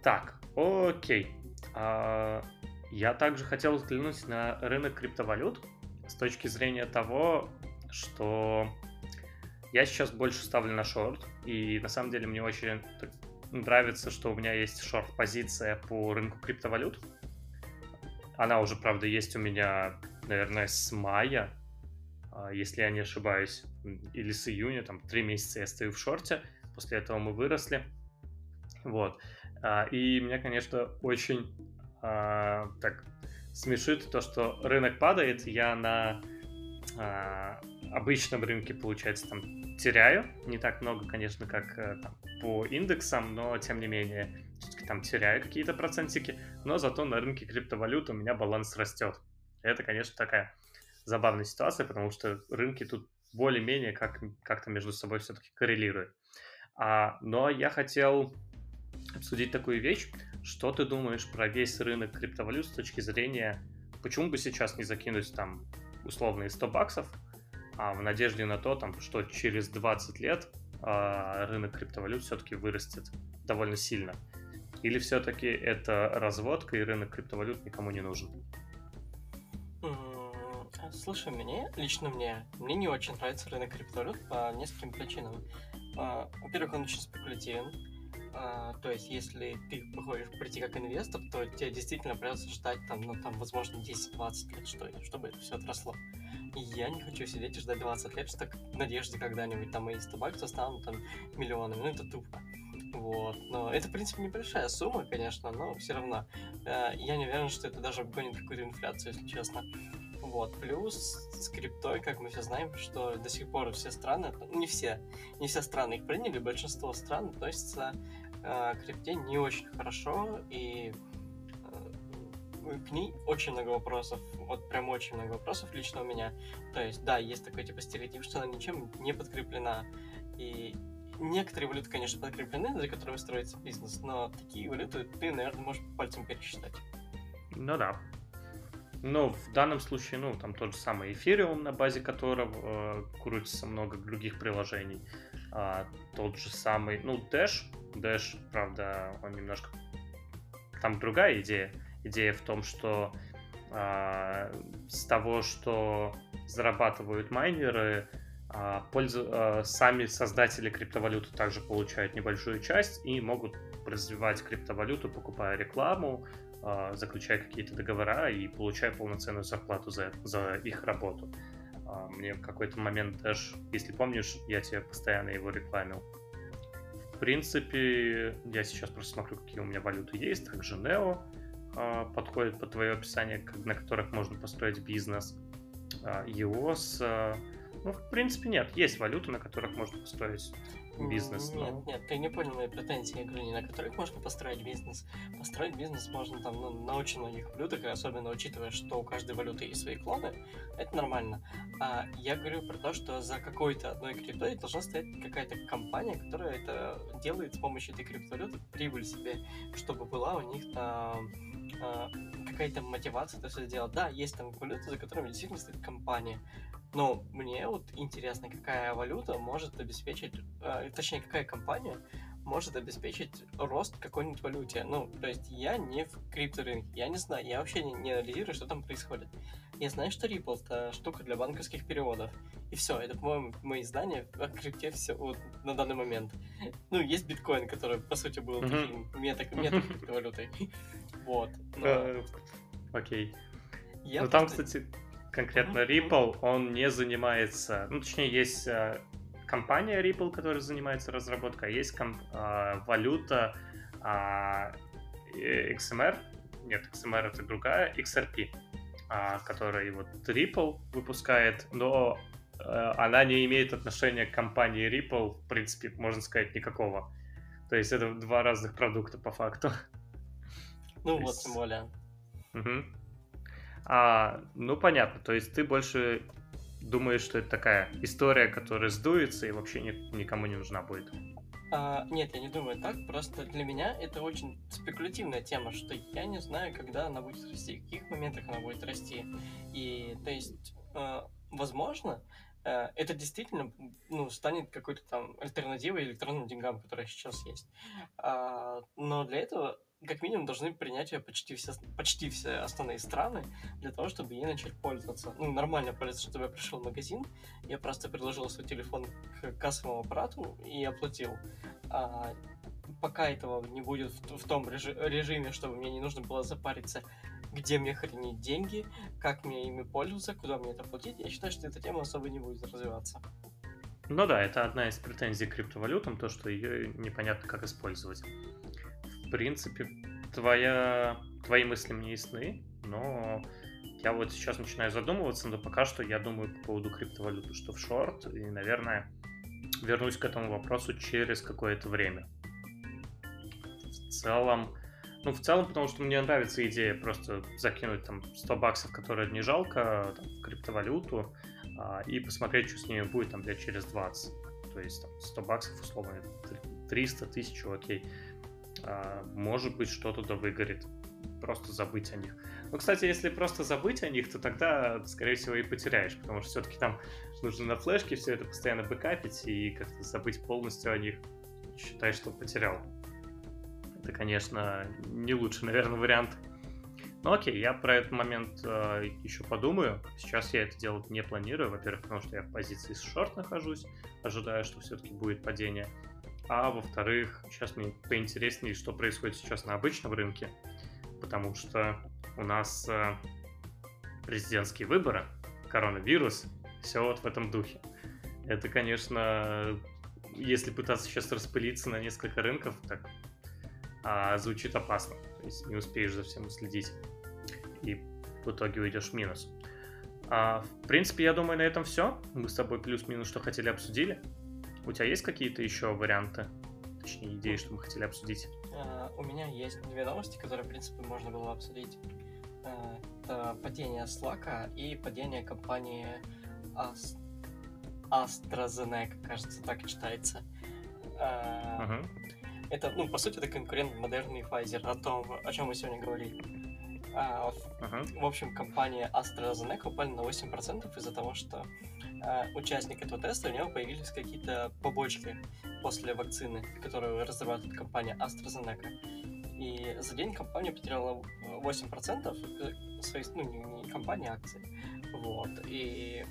Так, окей. А, я также хотел взглянуть на рынок криптовалют с точки зрения того, что я сейчас больше ставлю на шорт, и на самом деле мне очень нравится, что у меня есть шорт-позиция по рынку криптовалют. Она уже, правда, есть у меня, наверное, с мая, а, если я не ошибаюсь, или с июня, там, три месяца я стою в шорте, после этого мы выросли. Вот. А, и меня, конечно, очень а, так смешит то, что рынок падает, я на обычном рынке, получается, там теряю. Не так много, конечно, как э, там, по индексам, но тем не менее, все-таки там теряю какие-то процентики. Но зато на рынке криптовалют у меня баланс растет. Это, конечно, такая забавная ситуация, потому что рынки тут более-менее как- как-то между собой все-таки коррелируют. А, но я хотел обсудить такую вещь. Что ты думаешь про весь рынок криптовалют с точки зрения, почему бы сейчас не закинуть там условные 100 баксов, а в надежде на то, там, что через 20 лет а, рынок криптовалют все-таки вырастет довольно сильно. Или все-таки это разводка и рынок криптовалют никому не нужен? Слушай, мне, лично мне, мне не очень нравится рынок криптовалют по нескольким причинам. А, во-первых, он очень спекулятивен. А, то есть, если ты хочешь прийти как инвестор, то тебе действительно придется ждать там, ну, там, возможно, 10-20 лет, что, чтобы это все отросло. И я не хочу сидеть и ждать 20 лет, что в надежде когда-нибудь там 100 баксов станут там миллионами. Ну, это тупо. Вот. Но это, в принципе, небольшая сумма, конечно, но все равно. Э, я не уверен, что это даже обгонит какую-то инфляцию, если честно. Вот. Плюс с криптой, как мы все знаем, что до сих пор все страны, ну, не все, не все страны их приняли, большинство стран относятся крипте не очень хорошо, и э, к ней очень много вопросов, вот прям очень много вопросов лично у меня. То есть, да, есть такой типа стереотип, что она ничем не подкреплена. И некоторые валюты, конечно, подкреплены, за которыми строится бизнес, но такие валюты ты, наверное, можешь пальцем пересчитать. Ну да, но в данном случае, ну, там тот же самый Ethereum, на базе которого э, крутится много других приложений. А, тот же самый, ну, Dash. Dash, правда, он немножко... Там другая идея. Идея в том, что а, с того, что зарабатывают майнеры, а, пользу... а, сами создатели криптовалюты также получают небольшую часть и могут развивать криптовалюту, покупая рекламу, а, заключая какие-то договора и получая полноценную зарплату за, за их работу. А, мне в какой-то момент даже, если помнишь, я тебе постоянно его рекламил. В принципе, я сейчас просто смотрю, какие у меня валюты есть. Также Neo а, подходит под твое описание, на которых можно построить бизнес. EOS, ну, в принципе, нет. Есть валюты, на которых можно построить бизнес. Нет, но... нет, ты не понял мои претензии. Я говорю, не на которых можно построить бизнес. Построить бизнес можно там ну, на очень многих валютах, особенно учитывая, что у каждой валюты есть свои клоны. Это нормально. А я говорю про то, что за какой-то одной криптой должна стоять какая-то компания, которая это делает с помощью этой криптовалюты прибыль себе, чтобы была у них там а, какая-то мотивация это все сделать. Да, есть там валюты, за которыми действительно стоит компания. Но мне вот интересно, какая валюта может обеспечить, э, точнее, какая компания может обеспечить рост какой-нибудь валюте. Ну, то есть я не в крипторынке, я не знаю, я вообще не, не анализирую, что там происходит. Я знаю, что Ripple это штука для банковских переводов. И все, это, по-моему, мои знания о крипте все вот на данный момент. Ну, есть биткоин, который, по сути, был таким мета, мета-криптовалютой. Вот. Э, окей. Ну, там, кстати, конкретно Ripple, он не занимается, ну, точнее, есть э, компания Ripple, которая занимается разработкой, а есть комп, э, валюта э, XMR, нет, XMR это другая, XRP, а, который вот Ripple выпускает, но э, она не имеет отношения к компании Ripple, в принципе, можно сказать, никакого. То есть это два разных продукта по факту. Ну То вот, есть... тем более. Угу. А, ну понятно, то есть ты больше думаешь, что это такая история, которая сдуется и вообще ни, никому не нужна будет? А, нет, я не думаю так. Просто для меня это очень спекулятивная тема, что я не знаю, когда она будет расти, в каких моментах она будет расти. И то есть, э, возможно, э, это действительно ну, станет какой-то там альтернативой электронным деньгам, которые сейчас есть. А, но для этого как минимум должны принять ее почти все, почти все основные страны для того, чтобы ей начать пользоваться. Ну, нормально пользоваться, чтобы я пришел в магазин, я просто приложил свой телефон к кассовому аппарату и оплатил. А, пока этого не будет в, в том режи, режиме, чтобы мне не нужно было запариться, где мне хранить деньги, как мне ими пользоваться, куда мне это платить, я считаю, что эта тема особо не будет развиваться. Ну да, это одна из претензий к криптовалютам, то, что ее непонятно как использовать в принципе, твоя, твои мысли мне ясны, но я вот сейчас начинаю задумываться, но пока что я думаю по поводу криптовалюты, что в шорт, и, наверное, вернусь к этому вопросу через какое-то время. В целом, ну, в целом, потому что мне нравится идея просто закинуть там 100 баксов, которые не жалко, там, в криптовалюту, а, и посмотреть, что с ними будет там лет через 20. То есть там 100 баксов, условно, 300 тысяч, окей а, может быть, что-то да выгорит. Просто забыть о них. Ну, кстати, если просто забыть о них, то тогда, скорее всего, и потеряешь, потому что все-таки там нужно на флешке все это постоянно бэкапить и как-то забыть полностью о них. Считай, что потерял. Это, конечно, не лучший, наверное, вариант. Ну окей, я про этот момент э, еще подумаю. Сейчас я это делать не планирую. Во-первых, потому что я в позиции с шорт нахожусь, ожидая, что все-таки будет падение. А во-вторых, сейчас мне поинтереснее, что происходит сейчас на обычном рынке, потому что у нас э, президентские выборы, коронавирус, все вот в этом духе. Это, конечно, если пытаться сейчас распылиться на несколько рынков, так а, звучит опасно. То есть не успеешь за всем следить. И в итоге уйдешь в минус. А, в принципе, я думаю, на этом все. Мы с тобой плюс-минус, что хотели, обсудили. У тебя есть какие-то еще варианты, точнее идеи, что мы хотели обсудить? Uh, у меня есть две новости, которые, в принципе, можно было обсудить. Uh, это падение Slack и падение компании Ast... AstraZeneca, кажется, так и читается. Uh, uh-huh. Это, ну, по сути, это конкурент модерный Pfizer, о том, о чем мы сегодня говорили. Uh, uh-huh. В общем, компания AstraZeneca упали на 8% из-за того, что а, участник этого теста, у него появились какие-то побочки после вакцины, которую разрабатывает компания AstraZeneca. И за день компания потеряла 8% э, своей, ну, не компании, а акций. Вот. И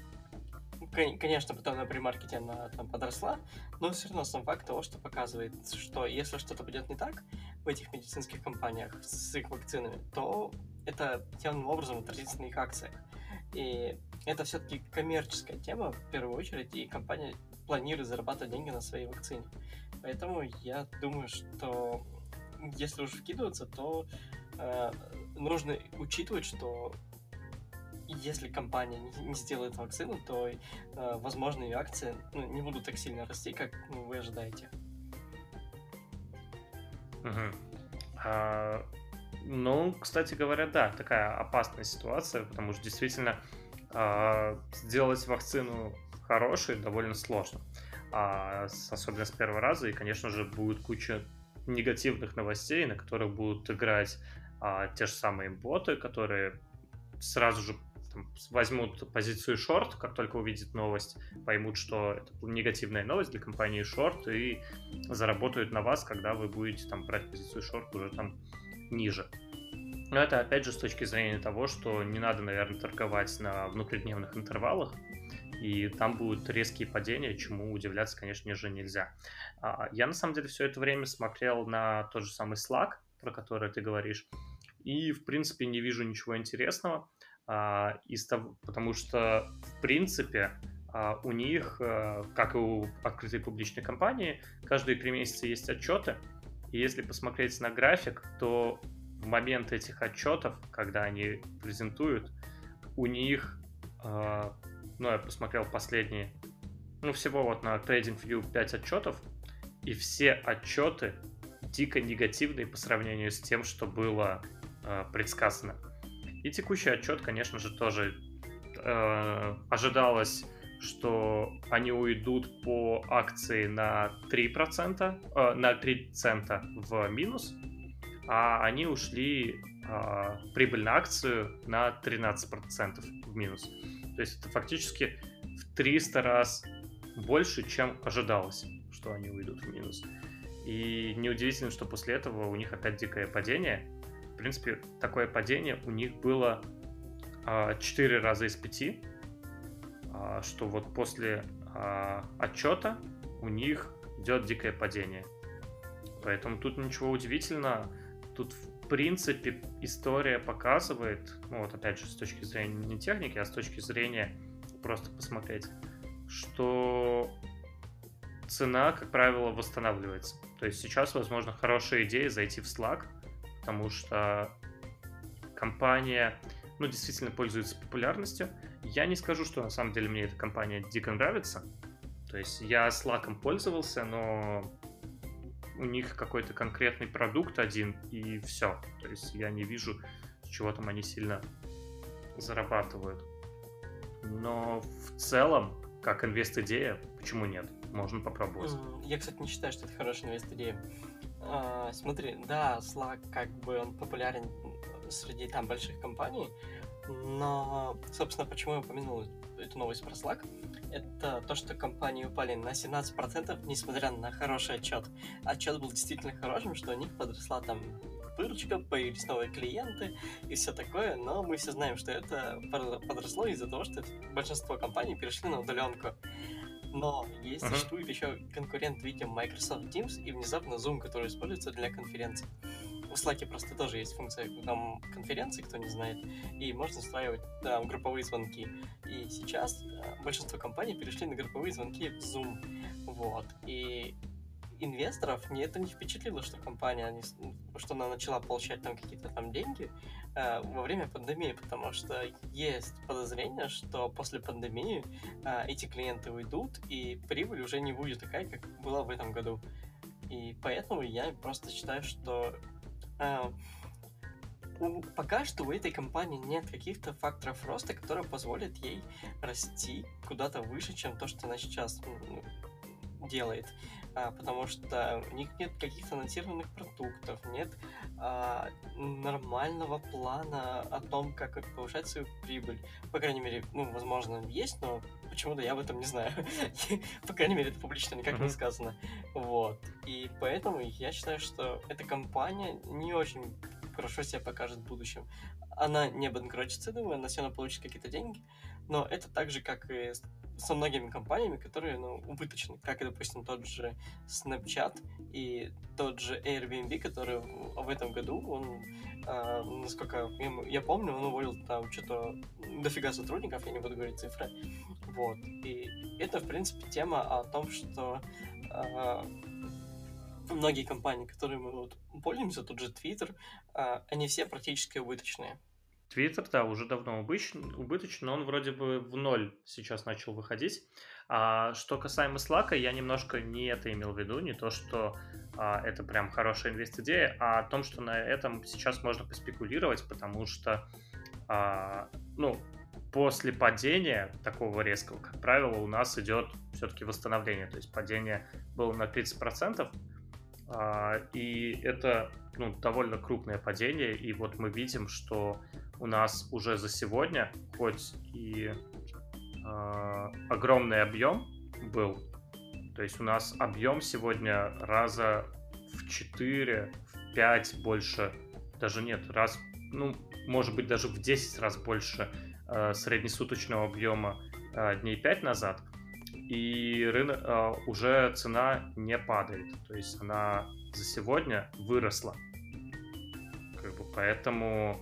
конечно, потом на премаркете она там подросла, но все равно сам факт того, что показывает, что если что-то пойдет не так в этих медицинских компаниях с их вакцинами, то это явным образом отразится на их акциях. И это все-таки коммерческая тема в первую очередь, и компания планирует зарабатывать деньги на своей вакцине. Поэтому я думаю, что если уже вкидываться, то э, нужно учитывать, что если компания не, сделает вакцину, то, э, возможно, ее акции ну, не будут так сильно расти, как вы ожидаете. Угу. А, ну, кстати говоря, да, такая опасная ситуация, потому что действительно а, сделать вакцину хорошей довольно сложно. А, особенно с первого раза, и, конечно же, будет куча негативных новостей, на которых будут играть а, те же самые боты, которые сразу же там, возьмут позицию шорт, как только увидят новость, поймут, что это негативная новость для компании шорт и заработают на вас, когда вы будете там брать позицию шорт уже там ниже. Но это опять же с точки зрения того, что не надо, наверное, торговать на внутридневных интервалах, и там будут резкие падения, чему удивляться, конечно же, нельзя. А, я, на самом деле, все это время смотрел на тот же самый Slack, про который ты говоришь, и, в принципе, не вижу ничего интересного, а, из того, потому что, в принципе, а, у них, э, как и у открытой публичной компании, каждые три месяца есть отчеты, и если посмотреть на график, то в момент этих отчетов, когда они презентуют, у них, э, ну, я посмотрел последние, ну, всего вот на TradingView 5 отчетов, и все отчеты дико негативные по сравнению с тем, что было э, предсказано. И текущий отчет, конечно же, тоже э, ожидалось, что они уйдут по акции на 3%, э, на 3 цента в минус, а они ушли э, прибыль на акцию на 13% в минус. То есть это фактически в 300 раз больше, чем ожидалось, что они уйдут в минус. И неудивительно, что после этого у них опять дикое падение. В принципе, такое падение у них было а, 4 раза из 5, а, что вот после а, отчета у них идет дикое падение. Поэтому тут ничего удивительного. Тут, в принципе, история показывает, ну вот опять же, с точки зрения не техники, а с точки зрения просто посмотреть, что цена, как правило, восстанавливается. То есть сейчас, возможно, хорошая идея зайти в Slack, потому что компания, ну, действительно пользуется популярностью. Я не скажу, что на самом деле мне эта компания дико нравится. То есть я Slack пользовался, но у них какой-то конкретный продукт один, и все. То есть я не вижу, с чего там они сильно зарабатывают. Но в целом, как инвест-идея, почему нет? Можно попробовать. Я, кстати, не считаю, что это хорошая инвест-идея. А, смотри, да, Slack как бы он популярен среди там больших компаний, но, собственно, почему я упомянул эту новость про Slack, это то, что компании упали на 17%, несмотря на хороший отчет. Отчет был действительно хорошим, что у них подросла там выручка, появились новые клиенты и все такое, но мы все знаем, что это подросло из-за того, что большинство компаний перешли на удаленку. Но есть, uh-huh. существует еще конкурент видео Microsoft Teams и внезапно Zoom, который используется для конференций. В Slack просто тоже есть функция там, конференции, кто не знает, и можно устраивать да, групповые звонки. И сейчас э, большинство компаний перешли на групповые звонки в Zoom. Вот. И инвесторов мне это не впечатлило, что компания, что она начала получать там какие-то там деньги э, во время пандемии, потому что есть подозрение, что после пандемии э, эти клиенты уйдут, и прибыль уже не будет такая, как была в этом году. И поэтому я просто считаю, что э, пока что у этой компании нет каких-то факторов роста, которые позволят ей расти куда-то выше, чем то, что она сейчас делает потому что у них нет каких-то анонсированных продуктов, нет а, нормального плана о том, как повышать свою прибыль. По крайней мере, ну, возможно, есть, но почему-то я об этом не знаю. По крайней мере, это публично никак не сказано. Вот. И поэтому я считаю, что эта компания не очень хорошо себя покажет в будущем. Она не банкротится, думаю, она все равно получит какие-то деньги, но это так же, как и со многими компаниями, которые ну, убыточны, как, допустим, тот же Snapchat и тот же Airbnb, который в этом году, он, э, насколько я помню, он уволил там что-то дофига сотрудников, я не буду говорить цифры, вот, и это, в принципе, тема о том, что э, многие компании, которые мы вот пользуемся, тот же Twitter, э, они все практически убыточные. Твиттер, да, уже давно убыточен, убыточен, но он вроде бы в ноль сейчас начал выходить. А что касаемо Slack, я немножко не это имел в виду, не то, что а, это прям хорошая инвест-идея, а о том, что на этом сейчас можно поспекулировать, потому что, а, ну, после падения такого резкого, как правило, у нас идет все-таки восстановление, то есть падение было на 30%, а, и это ну, довольно крупное падение, и вот мы видим, что у нас уже за сегодня, хоть и э, огромный объем был, то есть у нас объем сегодня раза в 4, в 5 больше, даже нет, раз, ну, может быть, даже в 10 раз больше э, среднесуточного объема э, дней 5 назад, и рынок, э, уже цена не падает, то есть она за сегодня выросла. Как бы, поэтому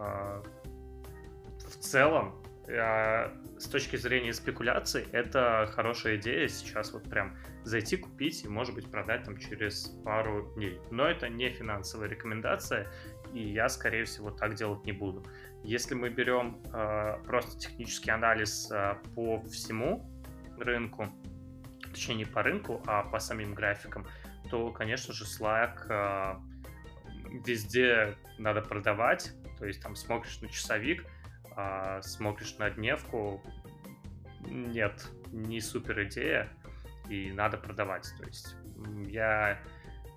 в целом, а, с точки зрения спекуляций, это хорошая идея сейчас вот прям зайти, купить и, может быть, продать там через пару дней. Но это не финансовая рекомендация, и я, скорее всего, так делать не буду. Если мы берем э, просто технический анализ э, по всему рынку, точнее не по рынку, а по самим графикам, то, конечно же, Slack э, везде надо продавать, то есть там смотришь на часовик, э, смотришь на дневку, нет, не супер идея, и надо продавать. То есть я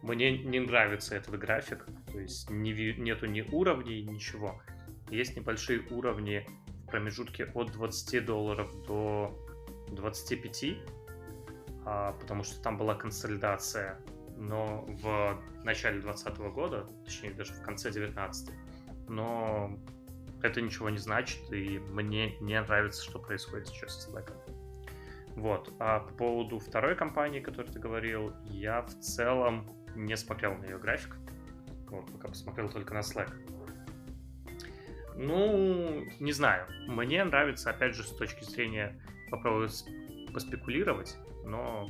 мне не нравится этот график, то есть не, нету ни уровней, ничего. Есть небольшие уровни в промежутке от 20 долларов до 25, а, потому что там была консолидация, но в начале 2020 года, точнее даже в конце 19 но это ничего не значит, и мне не нравится, что происходит сейчас с Slack. Вот. А по поводу второй компании, о которой ты говорил, я в целом не смотрел на ее график. Вот, пока посмотрел только на Slack. Ну, не знаю. Мне нравится, опять же, с точки зрения попробовать поспекулировать, но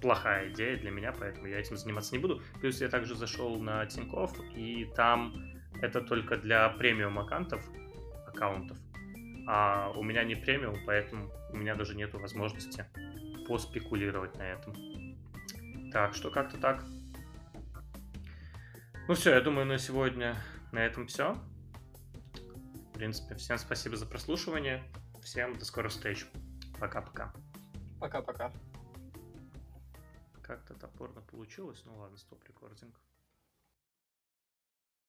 плохая идея для меня, поэтому я этим заниматься не буду. Плюс я также зашел на Тинькофф, и там это только для премиум аккаунтов, аккаунтов. А у меня не премиум, поэтому у меня даже нет возможности поспекулировать на этом. Так, что как-то так. Ну все, я думаю, на сегодня на этом все. В принципе, всем спасибо за прослушивание. Всем до скорых встреч. Пока-пока. Пока-пока. Как-то топорно получилось. Ну ладно, стоп рекординг.